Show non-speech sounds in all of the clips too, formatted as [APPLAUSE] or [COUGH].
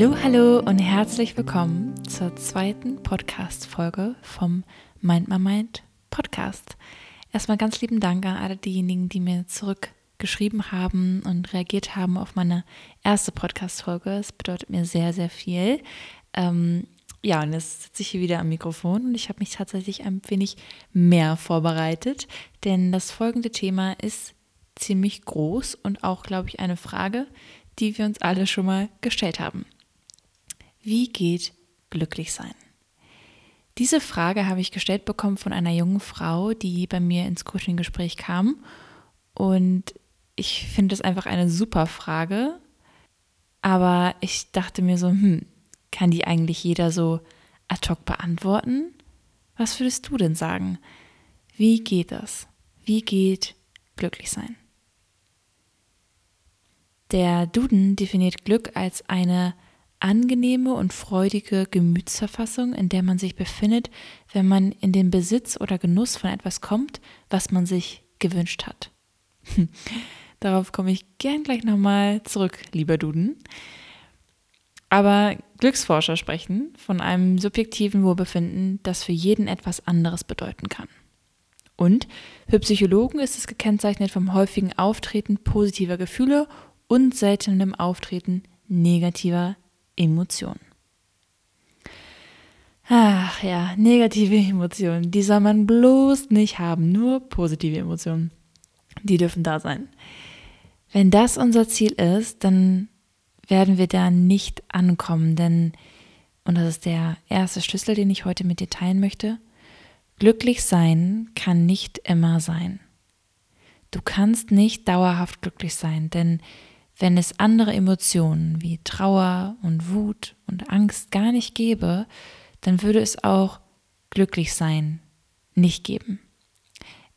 Hallo, hallo und herzlich willkommen zur zweiten Podcast-Folge vom Mind My Mind Podcast. Erstmal ganz lieben Dank an alle diejenigen, die mir zurückgeschrieben haben und reagiert haben auf meine erste Podcast-Folge. Es bedeutet mir sehr, sehr viel. Ähm, ja, und jetzt sitze ich hier wieder am Mikrofon und ich habe mich tatsächlich ein wenig mehr vorbereitet, denn das folgende Thema ist ziemlich groß und auch, glaube ich, eine Frage, die wir uns alle schon mal gestellt haben. Wie geht glücklich sein? Diese Frage habe ich gestellt bekommen von einer jungen Frau, die bei mir ins Coaching-Gespräch kam. Und ich finde es einfach eine super Frage. Aber ich dachte mir so, hm, kann die eigentlich jeder so ad hoc beantworten? Was würdest du denn sagen? Wie geht das? Wie geht glücklich sein? Der Duden definiert Glück als eine angenehme und freudige Gemütsverfassung, in der man sich befindet, wenn man in den Besitz oder Genuss von etwas kommt, was man sich gewünscht hat. [LAUGHS] Darauf komme ich gern gleich nochmal zurück, lieber Duden. Aber Glücksforscher sprechen von einem subjektiven Wohlbefinden, das für jeden etwas anderes bedeuten kann. Und für Psychologen ist es gekennzeichnet vom häufigen Auftreten positiver Gefühle und seltenem Auftreten negativer Emotionen. Ach ja, negative [LAUGHS] Emotionen, die soll man bloß nicht haben, nur positive Emotionen. Die dürfen da sein. Wenn das unser Ziel ist, dann werden wir da nicht ankommen, denn, und das ist der erste Schlüssel, den ich heute mit dir teilen möchte, glücklich sein kann nicht immer sein. Du kannst nicht dauerhaft glücklich sein, denn wenn es andere Emotionen wie Trauer und Wut und Angst gar nicht gäbe, dann würde es auch glücklich sein nicht geben.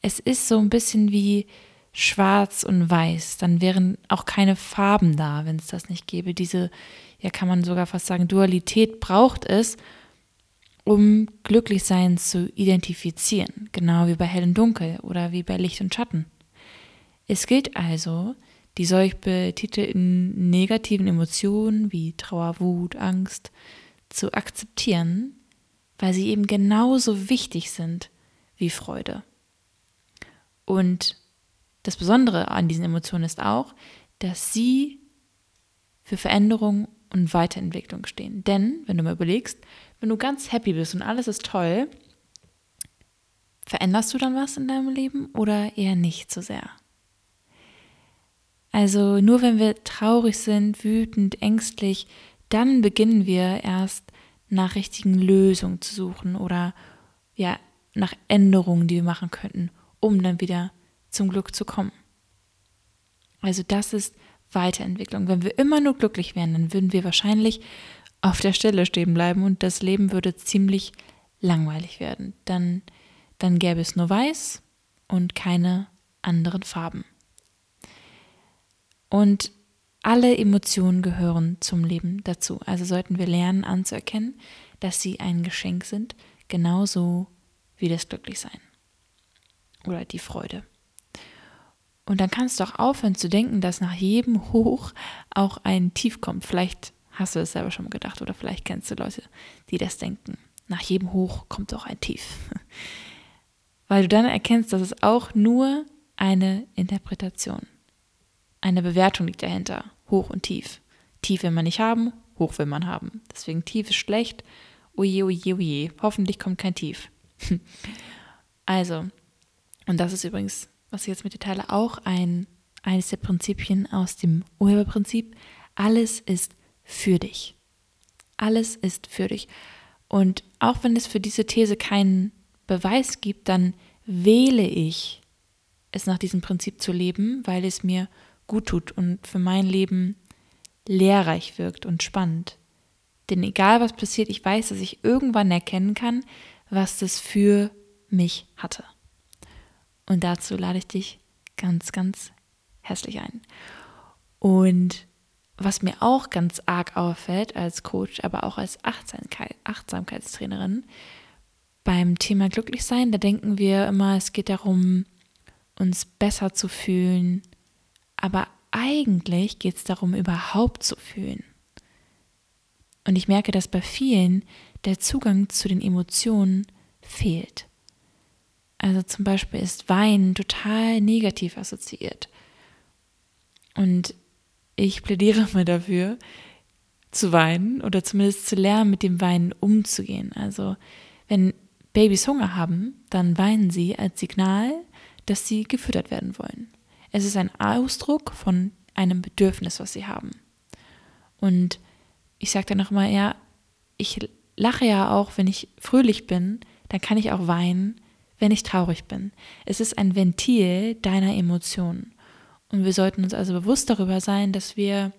Es ist so ein bisschen wie schwarz und weiß, dann wären auch keine Farben da, wenn es das nicht gäbe. Diese, ja kann man sogar fast sagen, Dualität braucht es, um glücklich sein zu identifizieren, genau wie bei hell und dunkel oder wie bei Licht und Schatten. Es gilt also, die solch betitelten negativen Emotionen wie Trauer, Wut, Angst zu akzeptieren, weil sie eben genauso wichtig sind wie Freude. Und das Besondere an diesen Emotionen ist auch, dass sie für Veränderung und Weiterentwicklung stehen. Denn, wenn du mal überlegst, wenn du ganz happy bist und alles ist toll, veränderst du dann was in deinem Leben oder eher nicht so sehr? Also nur wenn wir traurig sind, wütend, ängstlich, dann beginnen wir erst nach richtigen Lösungen zu suchen oder ja, nach Änderungen, die wir machen könnten, um dann wieder zum Glück zu kommen. Also das ist Weiterentwicklung. Wenn wir immer nur glücklich wären, dann würden wir wahrscheinlich auf der Stelle stehen bleiben und das Leben würde ziemlich langweilig werden. Dann, dann gäbe es nur weiß und keine anderen Farben. Und alle Emotionen gehören zum Leben dazu. Also sollten wir lernen anzuerkennen, dass sie ein Geschenk sind, genauso wie das Glücklichsein oder die Freude. Und dann kannst du auch aufhören zu denken, dass nach jedem Hoch auch ein Tief kommt. Vielleicht hast du das selber schon gedacht oder vielleicht kennst du Leute, die das denken. Nach jedem Hoch kommt auch ein Tief. [LAUGHS] Weil du dann erkennst, dass es auch nur eine Interpretation eine Bewertung liegt dahinter. Hoch und tief. Tief will man nicht haben, hoch will man haben. Deswegen tief ist schlecht. Oje, oje, oje. Hoffentlich kommt kein Tief. [LAUGHS] also, und das ist übrigens, was ich jetzt mit dir teile, auch ein, eines der Prinzipien aus dem Urheberprinzip. Alles ist für dich. Alles ist für dich. Und auch wenn es für diese These keinen Beweis gibt, dann wähle ich es nach diesem Prinzip zu leben, weil es mir gut tut und für mein Leben lehrreich wirkt und spannend. Denn egal was passiert, ich weiß, dass ich irgendwann erkennen kann, was das für mich hatte. Und dazu lade ich dich ganz, ganz herzlich ein. Und was mir auch ganz arg auffällt als Coach, aber auch als Achtsamkeit, Achtsamkeitstrainerin, beim Thema Glücklichsein, da denken wir immer, es geht darum, uns besser zu fühlen, aber eigentlich geht es darum, überhaupt zu fühlen. Und ich merke, dass bei vielen der Zugang zu den Emotionen fehlt. Also zum Beispiel ist Wein total negativ assoziiert. Und ich plädiere mal dafür, zu weinen oder zumindest zu lernen, mit dem Weinen umzugehen. Also wenn Babys Hunger haben, dann weinen sie als Signal, dass sie gefüttert werden wollen. Es ist ein Ausdruck von einem Bedürfnis, was sie haben. Und ich sage dann nochmal, ja, ich lache ja auch, wenn ich fröhlich bin, dann kann ich auch weinen, wenn ich traurig bin. Es ist ein Ventil deiner Emotionen. Und wir sollten uns also bewusst darüber sein, dass wir,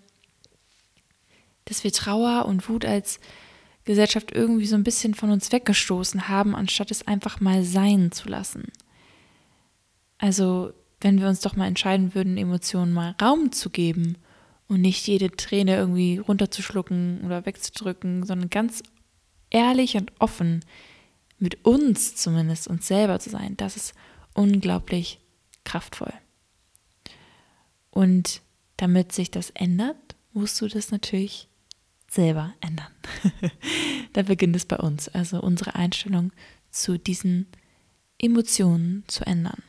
dass wir Trauer und Wut als Gesellschaft irgendwie so ein bisschen von uns weggestoßen haben, anstatt es einfach mal sein zu lassen. Also, wenn wir uns doch mal entscheiden würden, Emotionen mal Raum zu geben und nicht jede Träne irgendwie runterzuschlucken oder wegzudrücken, sondern ganz ehrlich und offen mit uns zumindest, uns selber zu sein, das ist unglaublich kraftvoll. Und damit sich das ändert, musst du das natürlich selber ändern. [LAUGHS] da beginnt es bei uns, also unsere Einstellung zu diesen Emotionen zu ändern.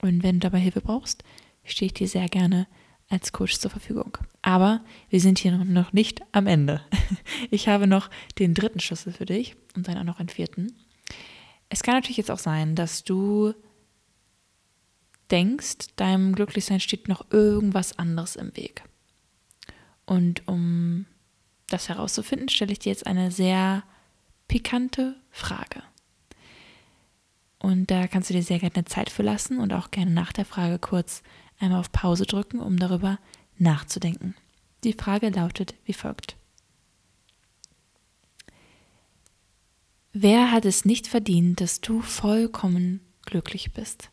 Und wenn du dabei Hilfe brauchst, stehe ich dir sehr gerne als Coach zur Verfügung. Aber wir sind hier noch nicht am Ende. [LAUGHS] Ich habe noch den dritten Schlüssel für dich und dann auch noch einen vierten. Es kann natürlich jetzt auch sein, dass du denkst, deinem Glücklichsein steht noch irgendwas anderes im Weg. Und um das herauszufinden, stelle ich dir jetzt eine sehr pikante Frage. Und da kannst du dir sehr gerne Zeit für lassen und auch gerne nach der Frage kurz einmal auf Pause drücken, um darüber nachzudenken. Die Frage lautet wie folgt. Wer hat es nicht verdient, dass du vollkommen glücklich bist?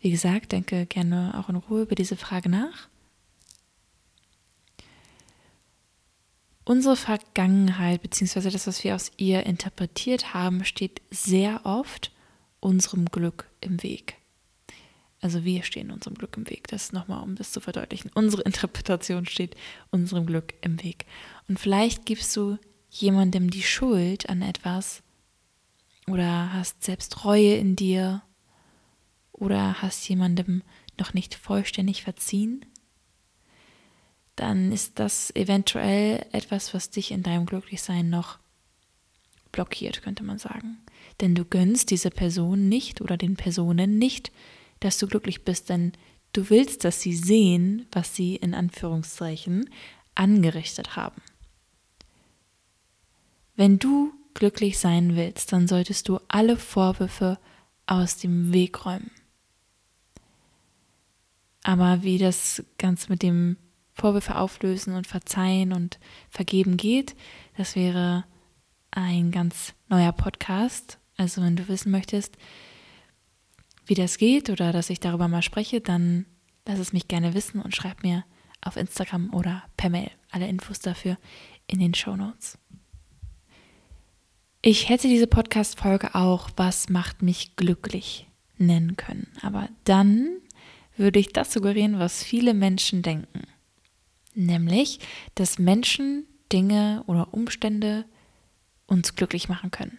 Wie gesagt, denke gerne auch in Ruhe über diese Frage nach. Unsere Vergangenheit bzw. das, was wir aus ihr interpretiert haben, steht sehr oft unserem Glück im Weg. Also wir stehen unserem Glück im Weg. Das nochmal, um das zu verdeutlichen. Unsere Interpretation steht unserem Glück im Weg. Und vielleicht gibst du jemandem die Schuld an etwas oder hast selbst Reue in dir oder hast jemandem noch nicht vollständig verziehen, dann ist das eventuell etwas, was dich in deinem Glücklichsein noch blockiert, könnte man sagen. Denn du gönnst dieser Person nicht oder den Personen nicht, dass du glücklich bist, denn du willst, dass sie sehen, was sie in Anführungszeichen angerichtet haben. Wenn du glücklich sein willst, dann solltest du alle Vorwürfe aus dem Weg räumen. Aber wie das Ganze mit dem Vorwürfe auflösen und verzeihen und vergeben geht, das wäre ein ganz neuer Podcast. Also wenn du wissen möchtest, wie das geht oder dass ich darüber mal spreche, dann lass es mich gerne wissen und schreib mir auf Instagram oder per Mail. Alle Infos dafür in den Show Notes. Ich hätte diese Podcast-Folge auch Was macht mich glücklich nennen können. Aber dann würde ich das suggerieren, was viele Menschen denken. Nämlich, dass Menschen, Dinge oder Umstände uns glücklich machen können.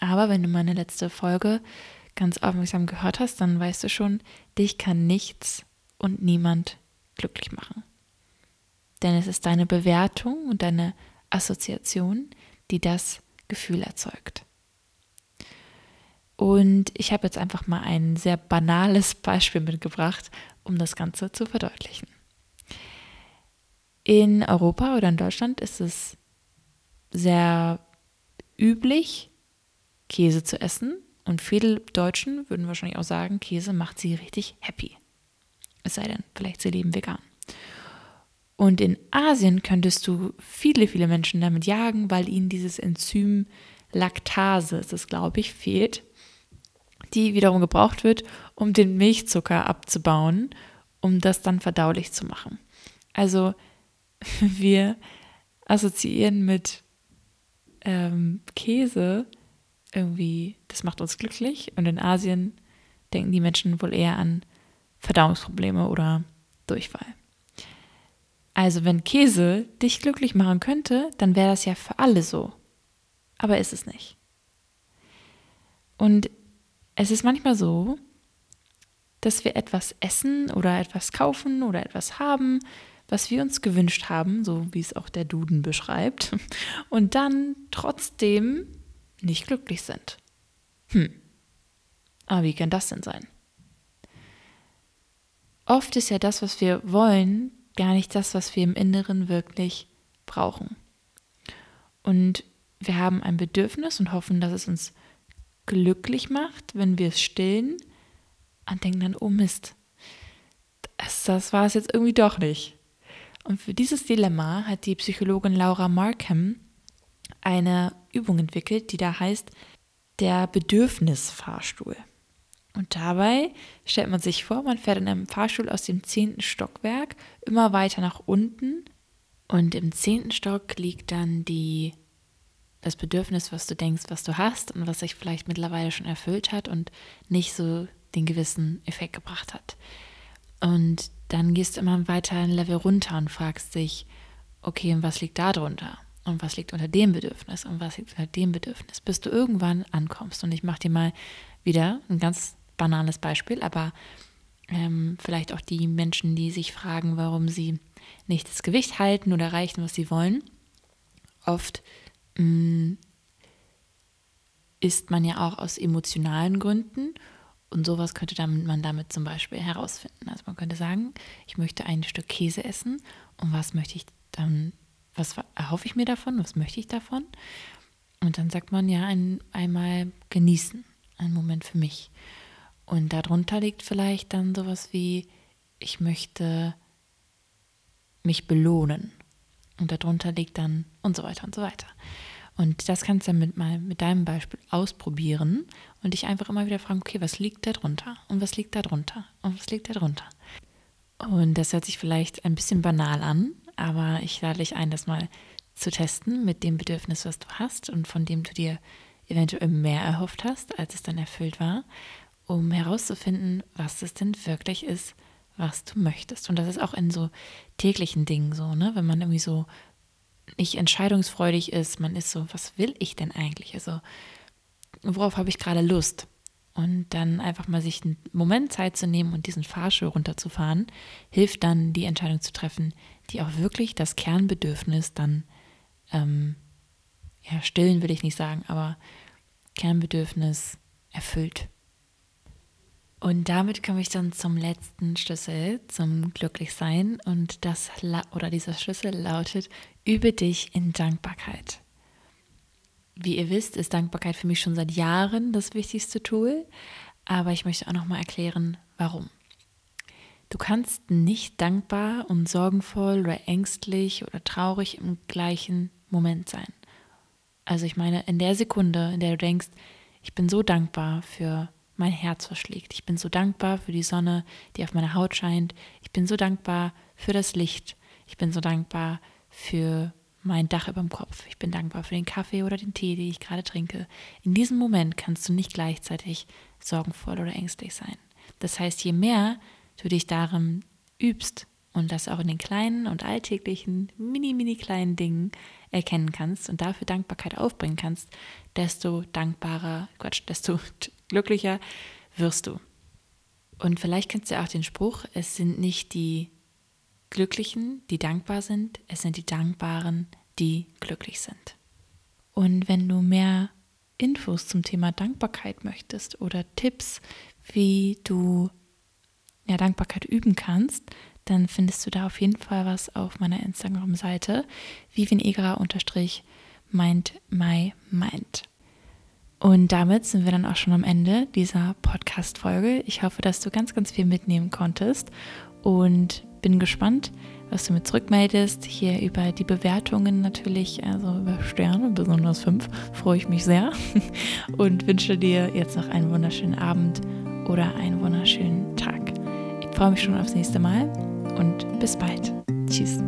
Aber wenn du meine letzte Folge ganz aufmerksam gehört hast, dann weißt du schon, dich kann nichts und niemand glücklich machen. Denn es ist deine Bewertung und deine Assoziation, die das Gefühl erzeugt. Und ich habe jetzt einfach mal ein sehr banales Beispiel mitgebracht, um das Ganze zu verdeutlichen. In Europa oder in Deutschland ist es sehr üblich, Käse zu essen. Und viele Deutschen würden wahrscheinlich auch sagen, Käse macht sie richtig happy. Es sei denn, vielleicht sie leben vegan. Und in Asien könntest du viele, viele Menschen damit jagen, weil ihnen dieses Enzym Laktase, es glaube ich, fehlt die wiederum gebraucht wird, um den Milchzucker abzubauen, um das dann verdaulich zu machen. Also [LAUGHS] wir assoziieren mit ähm, Käse irgendwie, das macht uns glücklich und in Asien denken die Menschen wohl eher an Verdauungsprobleme oder Durchfall. Also wenn Käse dich glücklich machen könnte, dann wäre das ja für alle so. Aber ist es nicht. Und es ist manchmal so, dass wir etwas essen oder etwas kaufen oder etwas haben, was wir uns gewünscht haben, so wie es auch der Duden beschreibt, [LAUGHS] und dann trotzdem nicht glücklich sind. Hm. Aber wie kann das denn sein? Oft ist ja das, was wir wollen, gar nicht das, was wir im Inneren wirklich brauchen. Und wir haben ein Bedürfnis und hoffen, dass es uns glücklich macht, wenn wir es stillen und denken dann, oh Mist, das, das war es jetzt irgendwie doch nicht. Und für dieses Dilemma hat die Psychologin Laura Markham eine Übung entwickelt, die da heißt der Bedürfnisfahrstuhl. Und dabei stellt man sich vor, man fährt in einem Fahrstuhl aus dem zehnten Stockwerk immer weiter nach unten und im zehnten Stock liegt dann die das Bedürfnis, was du denkst, was du hast und was sich vielleicht mittlerweile schon erfüllt hat und nicht so den gewissen Effekt gebracht hat. Und dann gehst du immer weiter ein Level runter und fragst dich, okay, und was liegt da drunter? Und was liegt unter dem Bedürfnis? Und was liegt unter dem Bedürfnis? Bis du irgendwann ankommst. Und ich mache dir mal wieder ein ganz banales Beispiel, aber ähm, vielleicht auch die Menschen, die sich fragen, warum sie nicht das Gewicht halten oder erreichen, was sie wollen. Oft mh, mm, isst man ja auch aus emotionalen Gründen und sowas könnte dann, man damit zum Beispiel herausfinden. Also man könnte sagen, ich möchte ein Stück Käse essen und was möchte ich dann, was erhoffe ich mir davon, was möchte ich davon? Und dann sagt man ja ein, einmal genießen, einen Moment für mich. Und darunter liegt vielleicht dann sowas wie, ich möchte mich belohnen. Und darunter liegt dann und so weiter und so weiter. Und das kannst du dann mit, mal mit deinem Beispiel ausprobieren und dich einfach immer wieder fragen, okay, was liegt da drunter? Und was liegt da drunter? Und was liegt da drunter? Und das hört sich vielleicht ein bisschen banal an, aber ich lade dich ein, das mal zu testen mit dem Bedürfnis, was du hast und von dem du dir eventuell mehr erhofft hast, als es dann erfüllt war, um herauszufinden, was es denn wirklich ist, was du möchtest. Und das ist auch in so täglichen Dingen so, ne? Wenn man irgendwie so nicht entscheidungsfreudig ist, man ist so, was will ich denn eigentlich? Also, worauf habe ich gerade Lust? Und dann einfach mal sich einen Moment Zeit zu nehmen und diesen Fahrstuhl runterzufahren, hilft dann, die Entscheidung zu treffen, die auch wirklich das Kernbedürfnis dann, ähm, ja, stillen will ich nicht sagen, aber Kernbedürfnis erfüllt. Und damit komme ich dann zum letzten Schlüssel, zum Glücklichsein. Und das oder dieser Schlüssel lautet: Übe dich in Dankbarkeit. Wie ihr wisst, ist Dankbarkeit für mich schon seit Jahren das wichtigste Tool. Aber ich möchte auch noch mal erklären, warum. Du kannst nicht dankbar und sorgenvoll oder ängstlich oder traurig im gleichen Moment sein. Also ich meine, in der Sekunde, in der du denkst, ich bin so dankbar für mein Herz verschlägt. Ich bin so dankbar für die Sonne, die auf meiner Haut scheint. Ich bin so dankbar für das Licht. Ich bin so dankbar für mein Dach über dem Kopf. Ich bin dankbar für den Kaffee oder den Tee, den ich gerade trinke. In diesem Moment kannst du nicht gleichzeitig sorgenvoll oder ängstlich sein. Das heißt, je mehr du dich darin übst und das auch in den kleinen und alltäglichen, mini, mini kleinen Dingen erkennen kannst und dafür Dankbarkeit aufbringen kannst, desto dankbarer, Quatsch, desto [LAUGHS] glücklicher wirst du. Und vielleicht kennst du auch den Spruch, es sind nicht die Glücklichen, die dankbar sind, es sind die Dankbaren, die glücklich sind. Und wenn du mehr Infos zum Thema Dankbarkeit möchtest oder Tipps, wie du ja, Dankbarkeit üben kannst, dann findest du da auf jeden Fall was auf meiner Instagram-Seite, vivinegra-mind my mind. Und damit sind wir dann auch schon am Ende dieser Podcast-Folge. Ich hoffe, dass du ganz, ganz viel mitnehmen konntest und bin gespannt, was du mir zurückmeldest. Hier über die Bewertungen natürlich, also über Sterne, besonders fünf, freue ich mich sehr [LAUGHS] und wünsche dir jetzt noch einen wunderschönen Abend oder einen wunderschönen Tag. Ich freue mich schon aufs nächste Mal und bis bald. Tschüss.